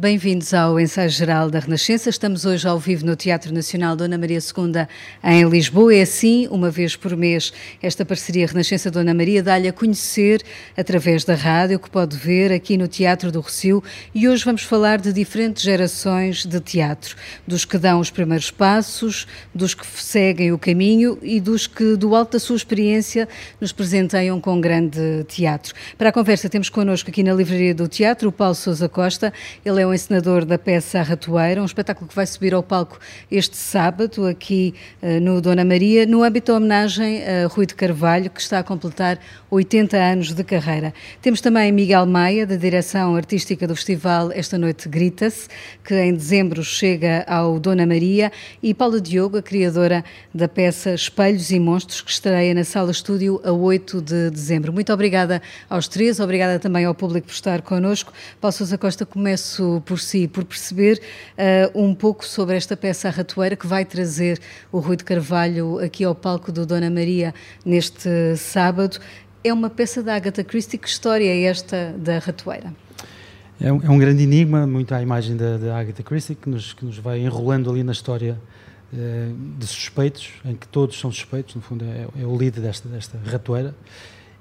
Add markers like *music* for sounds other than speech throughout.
Bem-vindos ao Ensaio Geral da Renascença. Estamos hoje ao vivo no Teatro Nacional Dona Maria II em Lisboa. É assim, uma vez por mês, esta parceria Renascença Dona Maria dá-lhe a conhecer através da rádio, que pode ver aqui no Teatro do Rocio. E hoje vamos falar de diferentes gerações de teatro, dos que dão os primeiros passos, dos que seguem o caminho e dos que, do alto da sua experiência, nos presenteiam com grande teatro. Para a conversa, temos connosco aqui na Livraria do Teatro o Paulo Sousa Costa. Ele é o encenador da peça Ratoeira, um espetáculo que vai subir ao palco este sábado, aqui uh, no Dona Maria, no âmbito da homenagem a Rui de Carvalho, que está a completar 80 anos de carreira. Temos também Miguel Maia, da direção artística do festival Esta Noite Grita-se, que em dezembro chega ao Dona Maria, e Paula Diogo, a criadora da peça Espelhos e Monstros, que estreia na Sala Estúdio a 8 de dezembro. Muito obrigada aos três, obrigada também ao público por estar connosco. Paulo Sousa Costa, começo por si, por perceber uh, um pouco sobre esta peça A Ratoeira que vai trazer o Rui de Carvalho aqui ao palco do Dona Maria neste sábado. É uma peça da Agatha Christie. Que história é esta da Ratoeira? É um, é um grande enigma, muito à imagem da, da Agatha Christie, que nos, que nos vai enrolando ali na história uh, de suspeitos, em que todos são suspeitos, no fundo é, é o líder desta, desta ratoeira,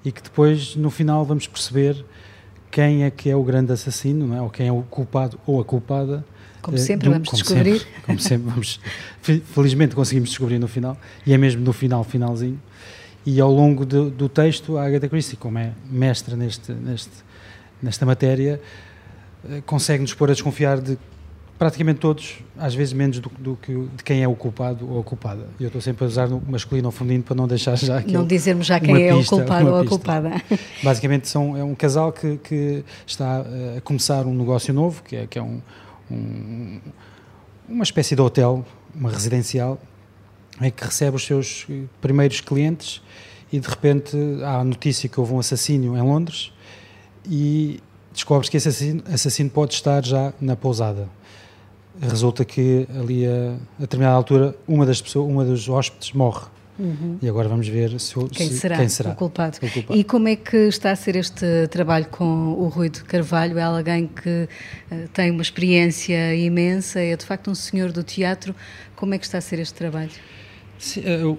e que depois, no final, vamos perceber quem é que é o grande assassino, não é? ou quem é o culpado ou a culpada. Como eh, sempre, do, vamos como descobrir. Sempre, como sempre, vamos, felizmente conseguimos descobrir no final, e é mesmo no final, finalzinho. E ao longo do, do texto, a Agatha Christie, como é mestra neste, neste, nesta matéria, eh, consegue-nos pôr a desconfiar de praticamente todos, às vezes menos do, do, que de quem é o culpado ou a culpada. Eu estou sempre a usar o masculino ou feminino para não deixar já Não dizermos já quem é pista, o culpado ou a culpada. *laughs* Basicamente são, é um casal que, que está eh, a começar um negócio novo, que é, que é um, um, uma espécie de hotel, uma residencial, em que recebe os seus primeiros clientes e de repente há a notícia que houve um assassínio em Londres e descobre-se que esse assassino, assassino pode estar já na pousada resulta que ali a, a determinada altura uma das pessoas, uma dos hóspedes morre. Uhum. E agora vamos ver se, quem, se, será quem será o culpado. o culpado. E como é que está a ser este trabalho com o Rui de Carvalho? É alguém que uh, tem uma experiência imensa, é de facto um senhor do teatro. Como é que está a ser este trabalho? Sim, eu,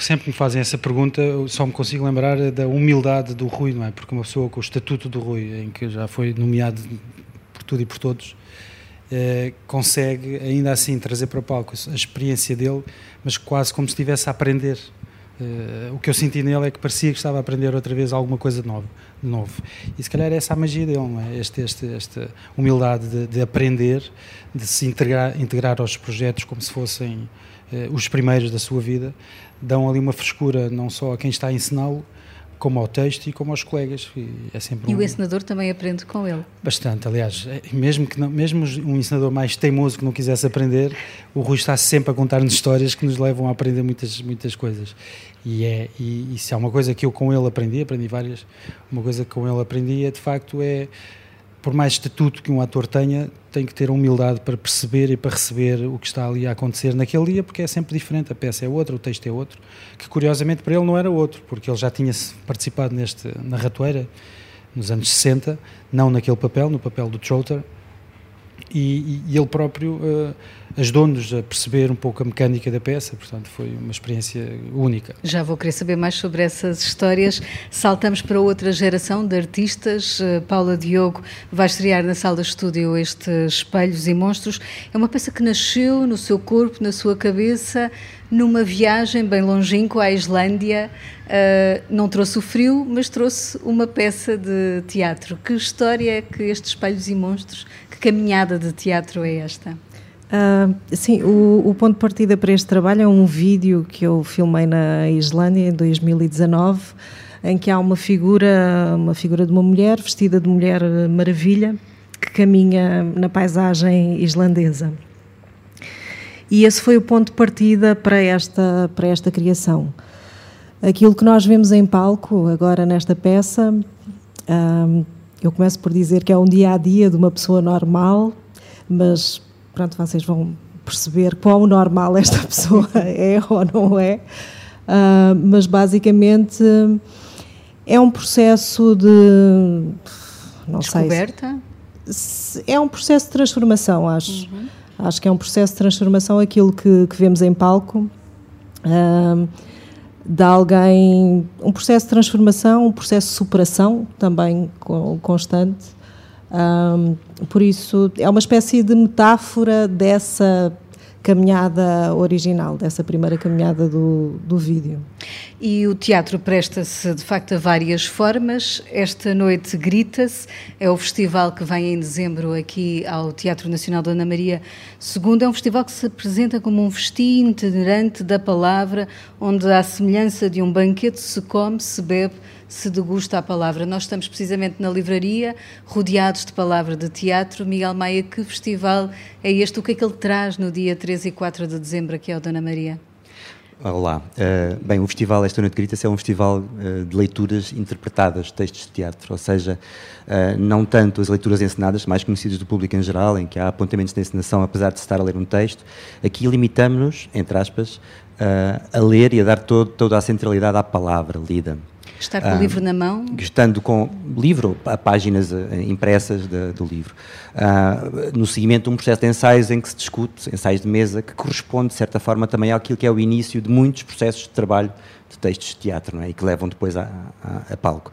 sempre me fazem essa pergunta, eu só me consigo lembrar da humildade do Rui, não é? Porque uma pessoa com o estatuto do Rui, em que já foi nomeado por tudo e por todos, eh, consegue ainda assim trazer para o palco a experiência dele, mas quase como se estivesse a aprender. Uh, o que eu senti nele é que parecia que estava a aprender outra vez alguma coisa de novo. De novo. E se calhar é essa a magia dele, não é? Este, este, esta humildade de, de, aprender, de se integrar, integrar aos projetos como se fossem uh, os primeiros da sua vida, dão ali uma frescura não só a quem está a ensiná-lo, como ao texto e como aos colegas. E, é sempre e um... o ensinador também aprende com ele? Bastante, aliás, é, mesmo, que não, mesmo um ensinador mais teimoso que não quisesse aprender, o Rui está sempre a contar-nos histórias que nos levam a aprender muitas, muitas coisas. E, é, e, e se há uma coisa que eu com ele aprendi, aprendi várias, uma coisa que com ele aprendi é de facto é por mais estatuto que um ator tenha, tem que ter humildade para perceber e para receber o que está ali a acontecer naquele dia, porque é sempre diferente. A peça é outra, o texto é outro, que curiosamente para ele não era outro, porque ele já tinha participado neste, na ratoeira nos anos 60, não naquele papel, no papel do Trotter, e, e ele próprio uh, ajudou-nos a perceber um pouco a mecânica da peça, portanto foi uma experiência única. Já vou querer saber mais sobre essas histórias. Saltamos para outra geração de artistas. Uh, Paula Diogo vai estrear na sala de estúdio este Espelhos e Monstros. É uma peça que nasceu no seu corpo, na sua cabeça, numa viagem bem longínqua à Islândia. Uh, não trouxe o frio, mas trouxe uma peça de teatro. Que história é que estes Espelhos e Monstros que caminhada de teatro é esta? Uh, sim, o, o, ponto de partida para este trabalho é um vídeo que eu filmei na Islândia em 2019, em que há uma figura, uma figura de uma mulher vestida de mulher maravilha que caminha na paisagem islandesa. E esse foi o ponto de partida para esta para esta criação. Aquilo que nós vemos em palco agora nesta peça eu começo por dizer que é um dia a dia de uma pessoa normal, mas pronto, vocês vão perceber quão normal esta *laughs* pessoa é ou não é. Uh, mas basicamente é um processo de não descoberta. Sei, é um processo de transformação, acho. Uhum. Acho que é um processo de transformação aquilo que, que vemos em palco. Um, de alguém, um processo de transformação, um processo de superação também constante. Um, por isso, é uma espécie de metáfora dessa caminhada original, dessa primeira caminhada do, do vídeo. E o teatro presta-se de facto a várias formas. Esta noite grita-se, é o festival que vem em dezembro aqui ao Teatro Nacional Dona Maria II. É um festival que se apresenta como um festim itinerante da palavra, onde, à semelhança de um banquete, se come, se bebe se degusta a palavra. Nós estamos precisamente na livraria, rodeados de palavra de teatro. Miguel Maia, que festival é este? O que é que ele traz no dia 13 e 4 de dezembro aqui ao Dona Maria? Olá. Uh, bem, o festival Esta Noite Gritas é um festival uh, de leituras interpretadas, textos de teatro, ou seja, uh, não tanto as leituras encenadas, mais conhecidas do público em geral, em que há apontamentos de encenação, apesar de se estar a ler um texto. Aqui limitamos-nos, entre aspas, a ler e a dar todo, toda a centralidade à palavra lida. Estar com o livro na mão? Estando com livro, páginas eh, impressas de, do livro. Uh, no seguimento de um processo de ensaios em que se discute, ensaios de mesa, que corresponde, de certa forma, também àquilo que é o início de muitos processos de trabalho de textos de teatro, não é? e que levam depois a, a, a, palco.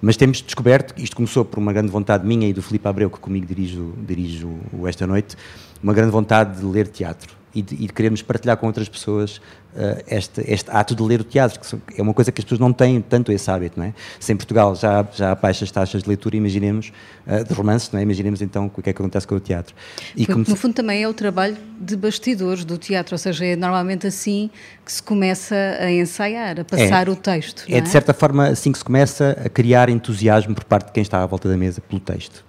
Mas temos descoberto, isto começou por uma grande vontade minha e do Filipe Abreu, que comigo dirijo, dirijo esta noite, uma grande vontade de ler teatro e de, e de querermos partilhar com outras pessoas uh, este, este, ato de ler o teatro, que é uma coisa que as pessoas não têm tanto esse hábito, não é? Se em Portugal já, já há baixas taxas de leitura, imaginemos, uh, de romance, não é? Imaginemos então o que é que acontece com o teatro. E como... No fundo também é o trabalho de bastidores do teatro, ou seja, é normalmente assim que se começa a ensaiar, a passar é, o texto. É, é de certa forma assim que se começa a criar entusiasmo por parte de quem está à volta da mesa pelo texto.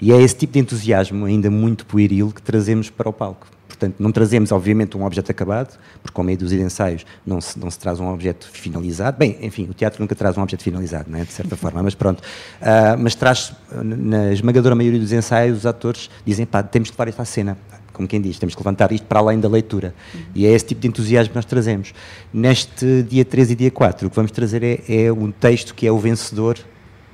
E é esse tipo de entusiasmo, ainda muito pueril, que trazemos para o palco. Portanto, não trazemos, obviamente, um objeto acabado, porque ao meio dos ensaios não se, não se traz um objeto finalizado. Bem, enfim, o teatro nunca traz um objeto finalizado, não é? de certa forma, mas pronto. Uh, mas traz, na esmagadora maioria dos ensaios, os atores dizem, pá, temos que levar esta cena como quem diz, temos que levantar isto para além da leitura. Uhum. E é esse tipo de entusiasmo que nós trazemos. Neste dia 13 e dia 4, o que vamos trazer é, é um texto que é o vencedor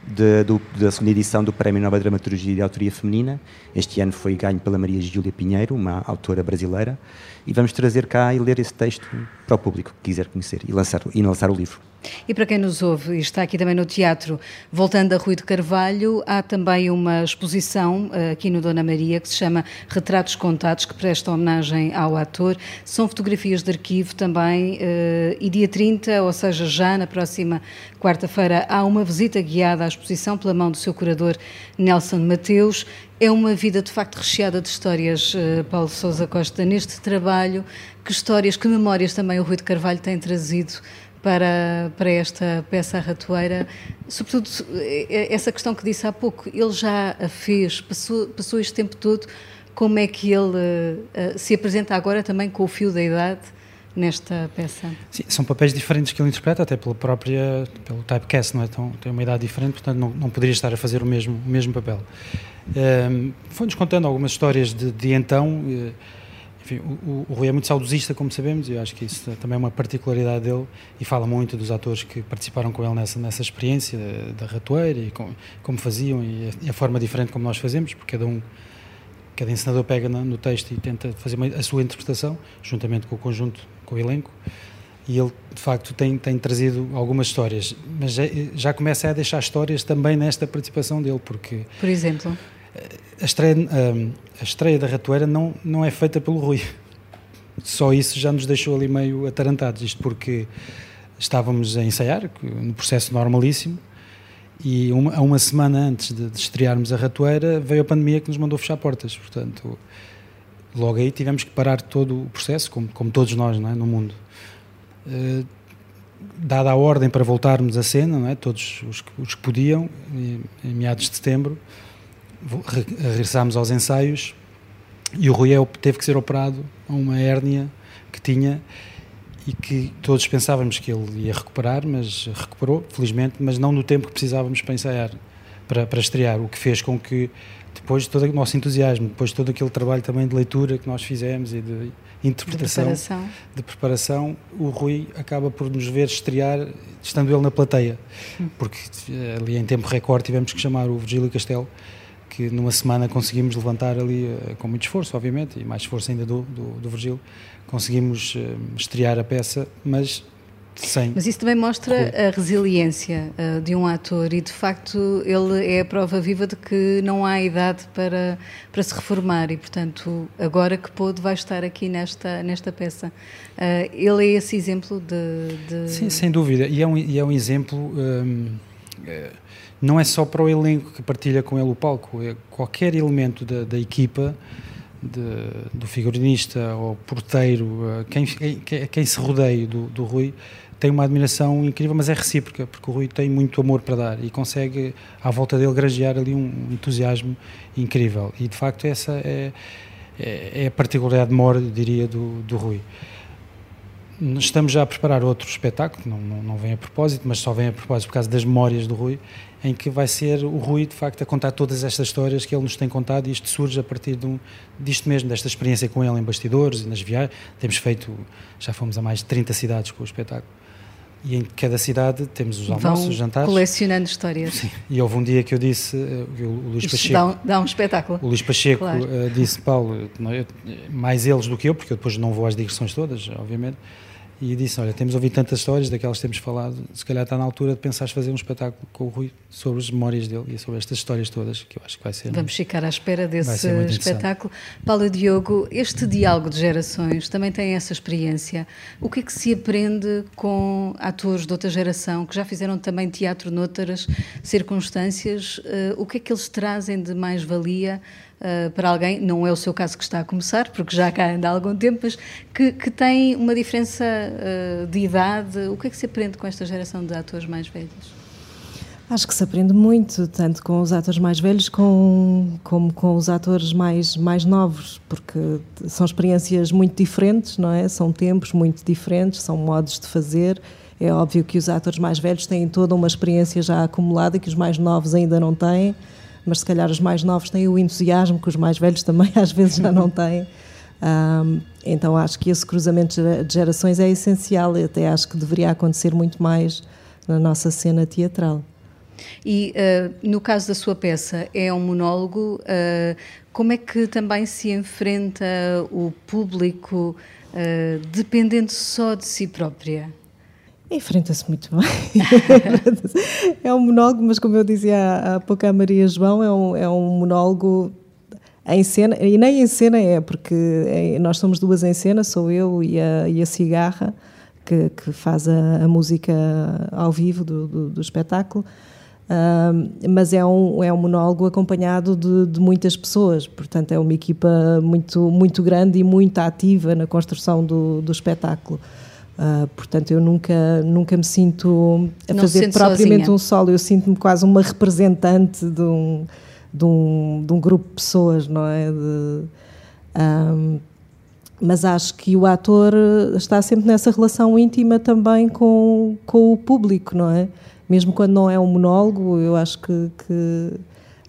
de, do, da segunda edição do Prémio Nova Dramaturgia de Autoria Feminina. Este ano foi ganho pela Maria Júlia Pinheiro, uma autora brasileira, e vamos trazer cá e ler esse texto para o público que quiser conhecer e lançar, e lançar o livro. E para quem nos ouve e está aqui também no teatro, voltando a Rui de Carvalho, há também uma exposição eh, aqui no Dona Maria que se chama Retratos Contados, que presta homenagem ao ator. São fotografias de arquivo também. Eh, e dia 30, ou seja, já na próxima quarta-feira, há uma visita guiada à exposição pela mão do seu curador Nelson Mateus. É uma vida de facto recheada de histórias, eh, Paulo Sousa Costa, neste trabalho. Que histórias, que memórias também o Rui de Carvalho tem trazido para, para esta peça ratoeira, sobretudo eh, essa questão que disse há pouco, ele já a fez, passou, passou este tempo todo, como é que ele uh, se apresenta agora também com o fio da idade nesta peça? Sim, são papéis diferentes que ele interpreta, até pela própria, pelo typecast, não é? Então, tem uma idade diferente, portanto não, não poderia estar a fazer o mesmo, o mesmo papel. Um, ehm, Foi-nos contando algumas histórias de, de então, uh, enfim, o, o, Rui é muito saudosista, como sabemos, e eu acho que isso também é uma particularidade dele, e fala muito dos atores que participaram com ele nessa, nessa experiência da, ratoeira, e com, como faziam, e a, e a, forma diferente como nós fazemos, porque cada um, cada encenador pega no texto e tenta fazer uma, a sua interpretação, juntamente com o conjunto, com o elenco, e ele, de facto, tem, tem trazido algumas histórias, mas já, já começa a deixar histórias também nesta participação dele, porque... Por exemplo? A estreia, a, estreia da Ratoeira não, não é feita pelo Rui. Só isso já nos deixou ali meio atarantados, isto porque estávamos a ensaiar, no processo normalíssimo, e uma, uma semana antes de, de, estrearmos a Ratoeira veio a pandemia que nos mandou fechar portas, portanto, logo aí tivemos que parar todo o processo, como, como todos nós é, no mundo. Uh, dada a ordem para voltarmos à cena, é? todos os, os que podiam, em meados de setembro, regressámos aos ensaios e o Rui teve que ser operado a uma hérnia que tinha e que todos pensávamos que ele ia recuperar, mas recuperou, felizmente, mas não no tempo que precisávamos para ensaiar, para, para estrear, o que fez com que depois de todo o nosso entusiasmo, depois de todo aquele trabalho também de leitura que nós fizemos e de interpretação, de preparação, de preparação o Rui acaba por nos ver estrear, estando ele na plateia, hum. porque eh, ali em tempo recorde tivemos que chamar o Virgílio Castelo, que numa semana conseguimos levantar ali, uh, com muito esforço, obviamente, e mais esforço ainda do, do, do Virgílio, conseguimos uh, estrear a peça, mas sem. Mas isso também mostra a resiliência uh, de um ator e, de facto, ele é a prova viva de que não há idade para, para se reformar e, portanto, agora que pôde, vai estar aqui nesta, nesta peça. Ele é esse exemplo de, de, Sim, sem dúvida. E é um, e é um exemplo. É, não é só para o elenco que partilha com ele o palco, é qualquer elemento da, da equipa. De, do figurinista ou porteiro, quem, quem, quem se rodeia do, do Rui, tem uma admiração incrível, mas é recíproca, porque o Rui tem muito amor para dar e consegue, à volta dele, granjear ali um entusiasmo incrível. E de facto, essa é, é, é a particularidade maior, diria, do, do Rui. Estamos já a preparar outro espetáculo, não, não, não vem a propósito, mas só vem a propósito por causa das memórias do Rui, em que vai ser o Rui, de facto, a contar todas estas histórias que ele nos tem contado e isto surge a partir de um, disto mesmo, desta experiência com ele em bastidores e nas viagens. Temos feito, já fomos a mais de 30 cidades com o espetáculo e em cada cidade temos os almoços, Vão os jantares. colecionando histórias. Sim. E houve um dia que eu disse, eh, o Luís Isto Pacheco... Dá um, dá um espetáculo. O Luís Pacheco claro. uh, disse, Paulo, mais eles do que eu, porque eu depois não vou às digressões todas, obviamente, e disse: Olha, temos ouvido tantas histórias daquelas que temos falado, se calhar está na altura de pensares fazer um espetáculo com o Rui sobre as memórias dele e sobre estas histórias todas, que eu acho que vai ser. Vamos ficar à espera desse espetáculo. Paulo Diogo, este diálogo de gerações também tem essa experiência. O que é que se aprende com atores de outra geração que já fizeram também teatro noutras circunstâncias? Uh, o que é que eles trazem de mais-valia? Uh, para alguém, não é o seu caso que está a começar, porque já cá anda há algum tempo, mas que, que tem uma diferença uh, de idade. O que é que se aprende com esta geração de atores mais velhos? Acho que se aprende muito, tanto com os atores mais velhos com, como com os atores mais, mais novos, porque são experiências muito diferentes, não é? São tempos muito diferentes, são modos de fazer. É óbvio que os atores mais velhos têm toda uma experiência já acumulada que os mais novos ainda não têm mas se calhar os mais novos têm o entusiasmo que os mais velhos também *laughs* às vezes já não têm. Um, então acho que esse cruzamento de gerações é essencial e até acho que deveria acontecer muito mais na nossa cena teatral. E uh, no caso da sua peça, é um monólogo. Uh, como é que também se enfrenta o público uh, dependendo só de si própria? Enfrenta-se muito bem. *laughs* é um monólogo, mas como eu dizia há pouco à Maria João, é um, é um monólogo em cena, e nem em cena é, porque é, nós somos duas em cena, sou eu e a, e a Cigarra, que, que faz a, a, música ao vivo do, do, do espetáculo. Mas é um, é um monólogo acompanhado de, de, muitas pessoas, portanto é uma equipa muito, muito grande e muito ativa na construção do, do espetáculo. Uh, portanto, eu nunca, nunca me sinto a Não fazer propriamente sozinha. um solo, eu sinto-me quase uma representante de um, de, um, de um grupo de pessoas, não é? De, um, mas acho que o ator está sempre nessa relação íntima também com, com o público, não é? Mesmo quando não é um monólogo, eu acho que, que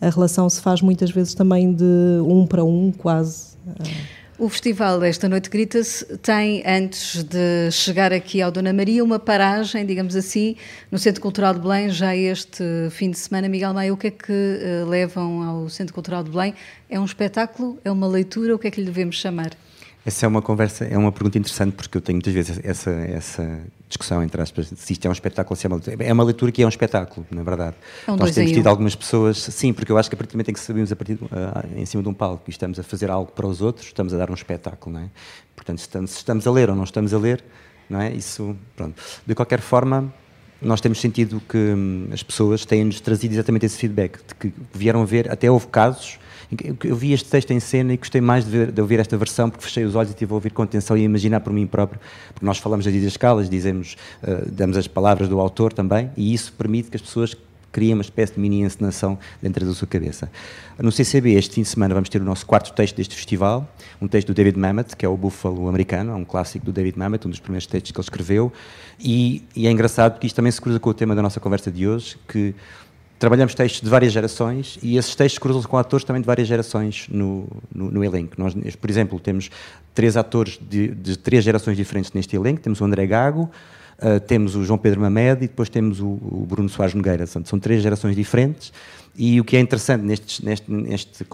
a relação se faz muitas vezes também de um para um, quase. Uh. O festival Esta Noite Grita-se tem, antes de chegar aqui ao Dona Maria, uma paragem, digamos assim, no Centro Cultural de Belém, já este fim de semana. Miguel Maia, o que é que uh, levam ao Centro Cultural de Belém? É um espetáculo? É uma leitura? O que é que lhe devemos chamar? Essa é uma conversa, é uma pergunta interessante porque eu tenho muitas vezes essa, essa discussão entre aspas, se isto é um espetáculo, se é uma leitura. É uma leitura que é um espetáculo, na verdade. É um Nós temos tido algumas pessoas, sim, porque eu acho que a partir do momento em que sabemos a partir uh, em cima de um palco e estamos a fazer algo para os outros, estamos a dar um espetáculo, não é? Portanto, se estamos, se estamos a ler ou não estamos a ler, não é? Isso, pronto. De qualquer forma, nós temos sentido que hum, as pessoas têm-nos trazido exatamente esse feedback, de que vieram ver, até houve casos eu vi este texto em cena e gostei mais de, ver, de, ouvir esta versão porque fechei os olhos e estive a ouvir com atenção e a imaginar por mim próprio, porque nós falamos das escalas, dizemos, uh, damos as palavras do autor também e isso permite que as pessoas criem uma espécie de mini encenação dentro da sua cabeça. No CCB, este fim de semana, vamos ter o nosso quarto texto deste festival, um texto do David Mamet, que é o Búfalo americano, é um clássico do David Mamet, um dos primeiros textos que ele escreveu, e, e é engraçado porque isto também se cruza com o tema da nossa conversa de hoje, que trabalhamos textos de várias gerações e esses textos cruzam-se com atores também de várias gerações no, no, no, elenco. Nós, por exemplo, temos três atores de, de, três gerações diferentes neste elenco. Temos o André Gago, uh, temos o João Pedro Mamed e depois temos o, o Bruno Soares Nogueira. São, são, três gerações diferentes e o que é interessante neste, neste, neste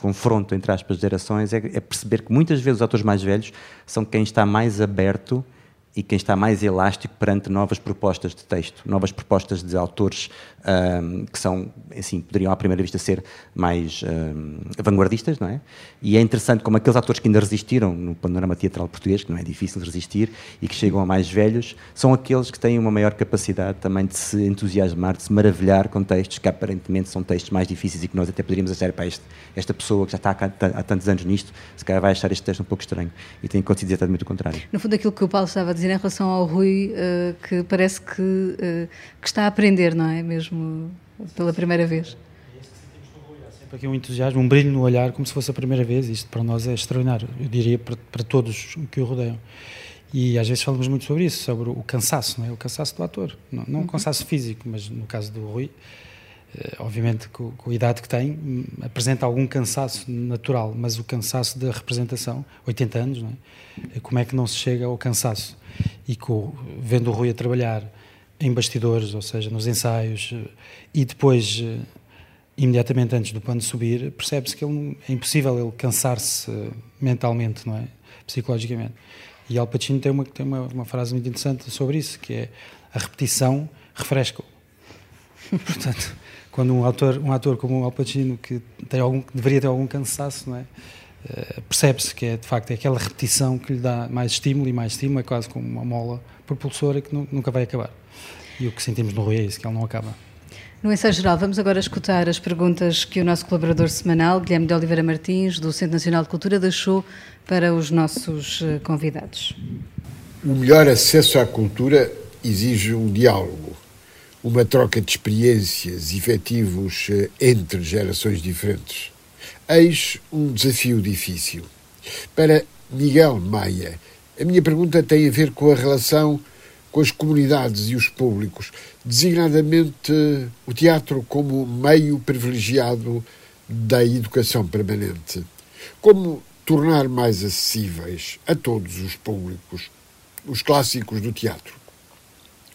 confronto entre aspas gerações é, é perceber que muitas vezes os atores mais velhos são quem está mais aberto e quem está mais elástico perante novas propostas de texto, novas propostas de autores um, que são, assim, poderiam à primeira vista ser mais um, vanguardistas, não é? E é interessante como aqueles atores que ainda resistiram no panorama teatral português, que não é difícil resistir, e que chegam a mais velhos, são aqueles que têm uma maior capacidade também de se entusiasmar, de se maravilhar com textos que aparentemente são textos mais difíceis e que nós até poderíamos achar, para este, esta pessoa que já está há, há tantos anos nisto, se calhar vai achar este texto um pouco estranho. E tem dizer exatamente o contrário. No fundo, aquilo que o Paulo estava a dizer em relação ao Rui, uh, que parece que, uh, que está a aprender, não é? Mesmo pela primeira vez. Sempre aqui um entusiasmo, um brilho no olhar, como se fosse a primeira vez. Isto para nós é extraordinário, eu diria para, para todos que o rodeiam. E às vezes falamos muito sobre isso, sobre o cansaço, não é? o cansaço do ator. Não, não o uhum. cansaço físico, mas no caso do Rui, eh, obviamente com, com, a idade que tem, hum, apresenta algum cansaço natural, mas o cansaço da representação, 80 anos, não é? Como é que não se chega ao cansaço? E com, vendo o Rui a trabalhar em bastidores, ou seja, nos ensaios, eh, e depois, eh, imediatamente antes do pano subir, percebe-se que ele, é impossível ele cansar-se eh, mentalmente, não é? Psicologicamente. E Al Pacino tem uma, tem uma, uma frase muito interessante sobre isso, que é a repetição refresca-o. *laughs* Portanto, quando um ator, um ator como o Al Pacino, que, tem algum, deveria ter algum cansaço, não é? Uh, percebe-se que é de facto é aquela repetição que lhe dá mais estímulo e mais estímulo, é quase como uma mola propulsora que nunca vai acabar. E o que sentimos no Rui é isso, que ele não acaba. No ensaio geral, vamos agora escutar as perguntas que o nosso colaborador semanal, Guilherme de Oliveira Martins, do Centro Nacional de Cultura, deixou para os nossos eh, convidados. O melhor acesso à cultura exige um diálogo, uma troca de experiências efetivos eh, entre gerações diferentes. Eis um desafio difícil. Para Miguel Maia, a minha pergunta tem a ver com a relação com as comunidades e os públicos, designadamente o teatro como meio privilegiado da educação permanente. Como tornar mais acessíveis a todos os públicos os clássicos do teatro,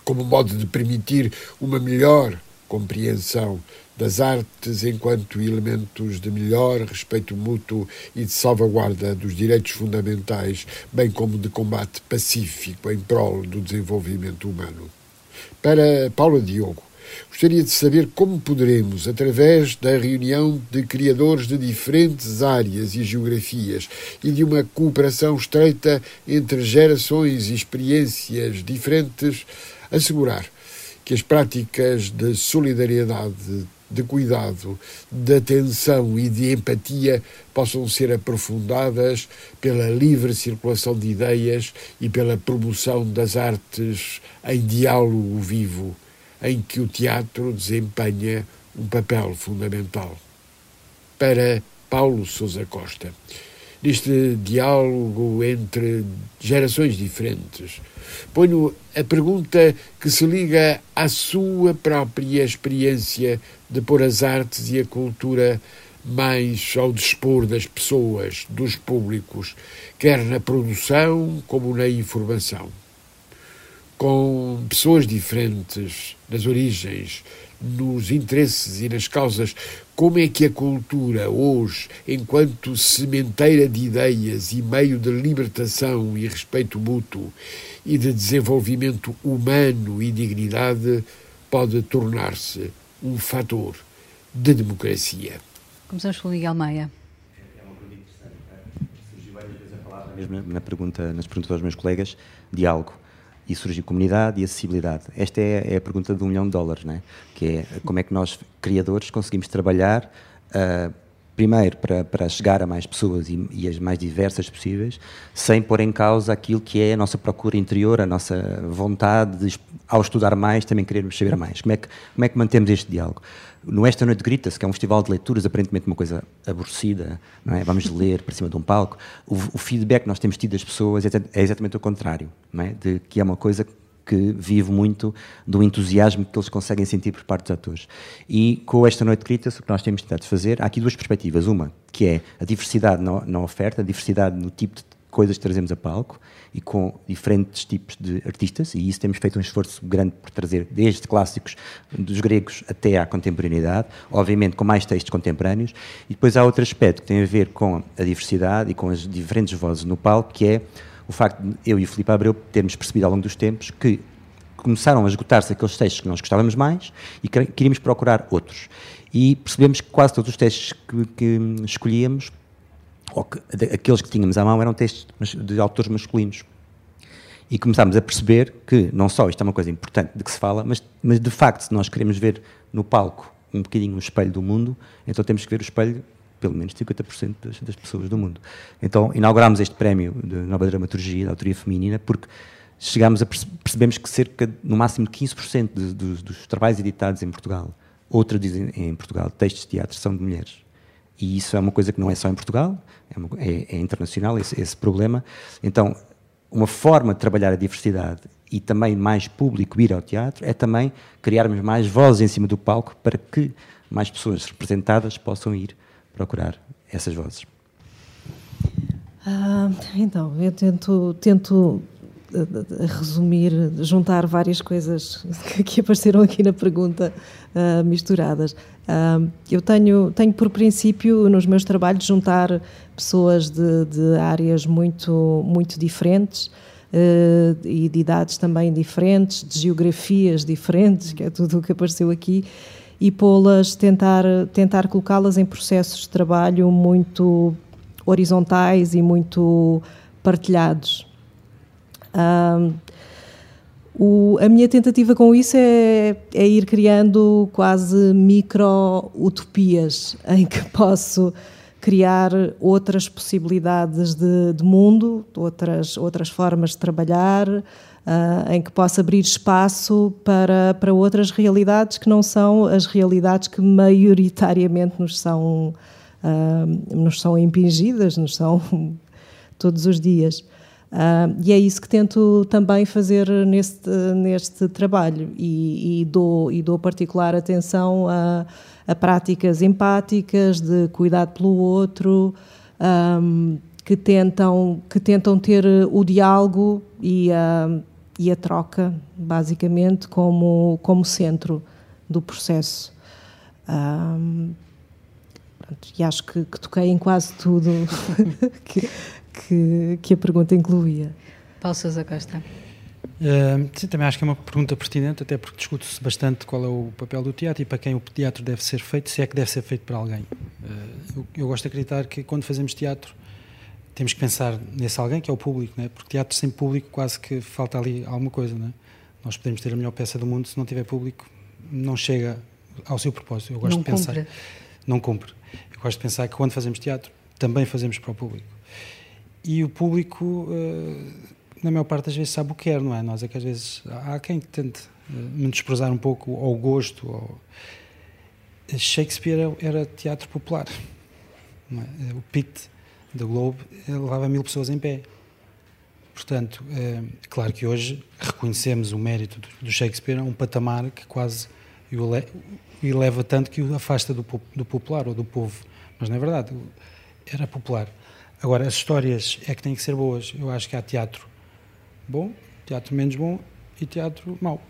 como modo de permitir uma melhor compreensão das artes enquanto elementos de melhor respeito mútuo e de salvaguarda dos direitos fundamentais, bem como de combate pacífico em prol do desenvolvimento humano. Para Paula Diogo, gostaria de saber como poderemos, através da reunião de criadores de diferentes áreas e geografias e de uma cooperação estreita entre gerações e experiências diferentes, assegurar que as práticas de solidariedade de cuidado, de atenção e de empatia possam ser aprofundadas pela livre circulação de ideias e pela promoção das artes em diálogo vivo, em que o teatro desempenha um papel fundamental. Para Paulo Sousa Costa, neste diálogo entre gerações diferentes, ponho a pergunta que se liga à sua própria experiência de pôr as artes e a cultura mais ao dispor das pessoas, dos públicos, quer na produção como na informação. Com pessoas diferentes nas origens, nos interesses e nas causas, como é que a cultura, hoje, enquanto sementeira de ideias e meio de libertação e respeito mútuo e de desenvolvimento humano e dignidade, pode tornar-se um fator de democracia. Começamos com o Miguel Maia. É uma pergunta interessante. Surgiu várias vezes a palavra, mesmo na pergunta, nas perguntas aos meus colegas, diálogo. E surgiu comunidade e acessibilidade. Esta é, é a pergunta de um milhão de dólares, né? que é como é que nós, criadores, conseguimos trabalhar uh, primeiro para, para chegar a mais pessoas e, e, as mais diversas possíveis, sem pôr em causa aquilo que é a nossa procura interior, a nossa vontade de, ao estudar mais, também querermos saber mais. Como é que, como é que mantemos este diálogo? No Esta Noite Grita-se, que é um festival de leituras, aparentemente uma coisa aborrecida, não é? vamos ler para cima de um palco, o, o feedback que nós temos tido das pessoas é, é exatamente o contrário, não é? de que é uma coisa que vive muito do entusiasmo que eles conseguem sentir por parte dos atores. E com esta Noite de o que nós temos tentado fazer, há aqui duas perspectivas. Uma, que é a diversidade na, na oferta, a diversidade no tipo de coisas que trazemos a palco e com diferentes tipos de artistas, e isso temos feito um esforço grande por trazer desde clássicos dos gregos até à contemporaneidade, obviamente com mais textos contemporâneos, e depois há outro aspecto que tem a ver com a diversidade e com as diferentes vozes no palco, que é o facto de eu e o Filipe Abreu termos percebido ao longo dos tempos que começaram a esgotar-se aqueles textos que nós gostávamos mais e queríamos procurar outros. E percebemos que quase todos os textos que, que escolhíamos, ou que, aqueles que tínhamos à mão, eram textos de autores masculinos. E começámos a perceber que não só isto é uma coisa importante de que se fala, mas, mas de facto, se nós queremos ver no palco um bocadinho o espelho do mundo, então temos que ver o espelho pelo menos 50% das, das, pessoas do mundo. Então inaugurámos este prémio de nova dramaturgia, da autoria feminina, porque chegámos a percebemos que cerca, no máximo, de 15% de, dos, dos trabalhos editados em Portugal ou traduzidos em, em Portugal, textos de teatro, são de mulheres. E isso é uma coisa que não é só em Portugal, é, uma, é, é internacional esse, esse, problema. Então, uma forma de trabalhar a diversidade e também mais público ir ao teatro é também criarmos mais vozes em cima do palco para que mais pessoas representadas possam ir procurar essas vozes. Ah, então, eu tento, tento resumir, juntar várias coisas *laughs* que apareceram aqui na pergunta uh, misturadas. Uh, eu tenho, tenho por princípio nos meus trabalhos juntar pessoas de, de áreas muito, muito diferentes uh, e de idades também diferentes, de geografias diferentes, que é tudo o que apareceu aqui, e pô-las, tentar, tentar colocá-las em processos de trabalho muito horizontais e muito partilhados. Um, o, a minha tentativa com isso é, é ir criando quase micro-utopias em que *laughs* posso criar outras possibilidades de, de mundo, outras, outras formas de trabalhar, uh, em que posso abrir espaço para, para outras realidades que não são as realidades que maioritariamente nos são, uh, nos são impingidas, nos são *laughs* todos os dias. Uh, e é isso que tento também fazer neste, neste trabalho e, e, dou, e dou particular atenção a, a práticas empáticas de cuidado pelo outro, um, que, tentam, que tentam ter o diálogo e a, e a troca, basicamente, como, como centro do processo. Um, e acho que, que, toquei em quase tudo *laughs* que, que, que a pergunta incluía. Paulo Sousa Costa. Uh, sim, também acho que é uma pergunta pertinente, até porque discute-se bastante qual é o papel do teatro e para quem o teatro deve ser feito, se é que deve ser feito para alguém. Uh, eu, eu, gosto de acreditar que quando fazemos teatro temos que pensar nesse alguém que é o público, né? porque teatro sem público quase que falta ali alguma coisa. Né? Nós podemos ter a melhor peça do mundo, se não tiver público, não chega ao seu propósito. Eu gosto não de pensar. Cumpre. Não cumpre. Eu gosto de pensar que quando fazemos teatro também fazemos para o público e o público, eh, na maior parte das vezes, sabe o que quer, não é? Nós é que às vezes há quem tente eh, menosprezar um pouco ao gosto. Ao... Shakespeare era teatro popular. É? O Pitt do Globe levava mil pessoas em pé. Portanto, é claro que hoje reconhecemos o mérito do Shakespeare a um patamar que quase o eleva tanto que o afasta do, do popular ou do povo. Mas não é verdade, era popular. Agora, as histórias é que têm que ser boas. Eu acho que há teatro bom, teatro menos bom e teatro mau.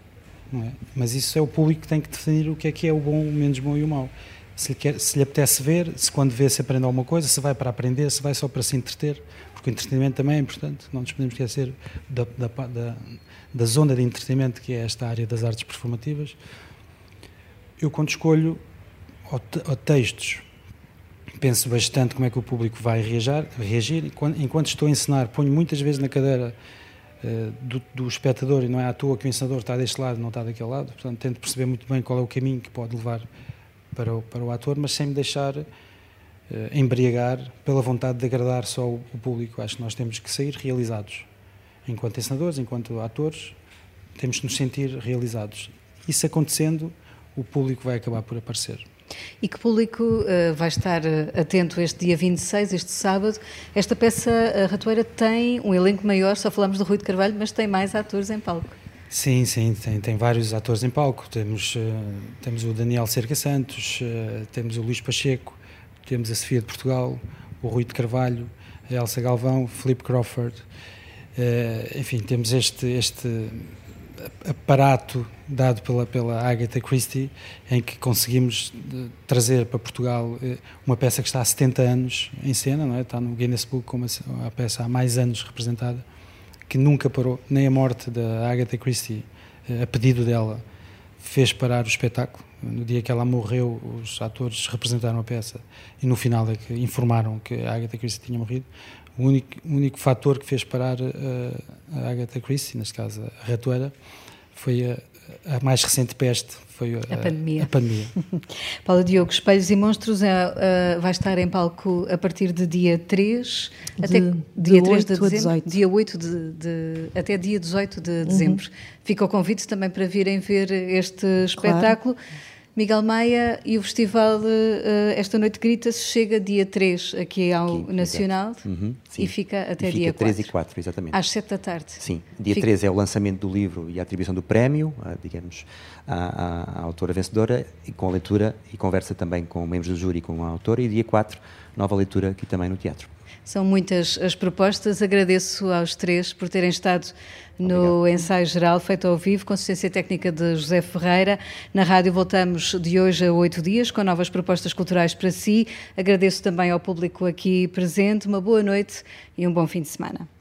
É? Mas isso é o público que tem que definir o que é que é o bom, o menos bom e o mau. Se lhe, quer, se lhe apetece ver, se quando vê se aprende alguma coisa, se vai para aprender, se vai só para se entreter, porque o entretenimento também é importante, não nos podemos esquecer da, da, da, da zona de entretenimento que é esta área das artes performativas. Eu, quando escolho textos penso bastante como é que o público vai reagir, reagir. enquanto estou a ensinar, ponho muitas vezes na cadeira uh, do, do, espectador e não é à toa que o ensinador está deste lado, não está daquele lado, portanto tento perceber muito bem qual é o caminho que pode levar para o, para o ator, mas sem me deixar uh, embriagar pela vontade de agradar só o, o público. Acho que nós temos que sair realizados. Enquanto ensinadores, enquanto atores, temos que nos sentir realizados. Isso acontecendo, o público vai acabar por aparecer. E que público uh, vai estar eh, atento este dia 26, este sábado? Esta peça, a Ratoeira, tem um elenco maior, só falamos do Rui de Carvalho, mas tem mais atores em palco. Sim, sim, tem, tem vários atores em palco. Temos, uh, temos o Daniel Cerca Santos, uh, temos o Luís Pacheco, temos a Sofia de Portugal, o Rui de Carvalho, a Elsa Galvão, Philip Crawford, uh, enfim, temos este, este aparato dado pela, pela Agatha Christie, em que conseguimos trazer para Portugal uma peça que está há 70 anos em cena, não é? está no Guinness Book como a peça há mais anos representada, que nunca parou, nem a morte da Agatha Christie, eh, a pedido dela, fez parar o espetáculo. No dia que ela morreu, os atores representaram a peça e no final é que informaram que a Agatha Christie tinha morrido. O único, o único fator que fez parar a, a Agatha Christie, neste caso a ratoeira, foi a, a mais recente peste foi a, a pandemia. A pandemia. *laughs* Paula Diogo, Espelhos e Monstros é, uh, vai estar em palco a partir de dia 3 de, até dia 3 de dezembro, 18. dia 8 de, de, até dia 18 de uhum. dezembro. Uhum. Fica o convite também para virem ver este espetáculo. Claro. Miguel Maia e o festival uh, Esta Noite Grita-se chega dia 3 aqui ao aqui, Nacional uhum, e fica até e fica dia 3 4. e 4, exatamente. Às 7 da tarde. Sim, dia fica... 3 é o lançamento do livro e a atribuição do prémio, digamos, à, à, à, autora vencedora, e com a leitura e conversa também com membros do júri e com a autora, e dia 4, nova leitura aqui também no teatro. São muitas as propostas. Agradeço aos três por terem estado no Obrigado. ensaio geral feito ao vivo, com assistência técnica de José Ferreira. Na rádio voltamos de hoje a oito dias com novas propostas culturais para si. Agradeço também ao público aqui presente. Uma boa noite e um bom fim de semana.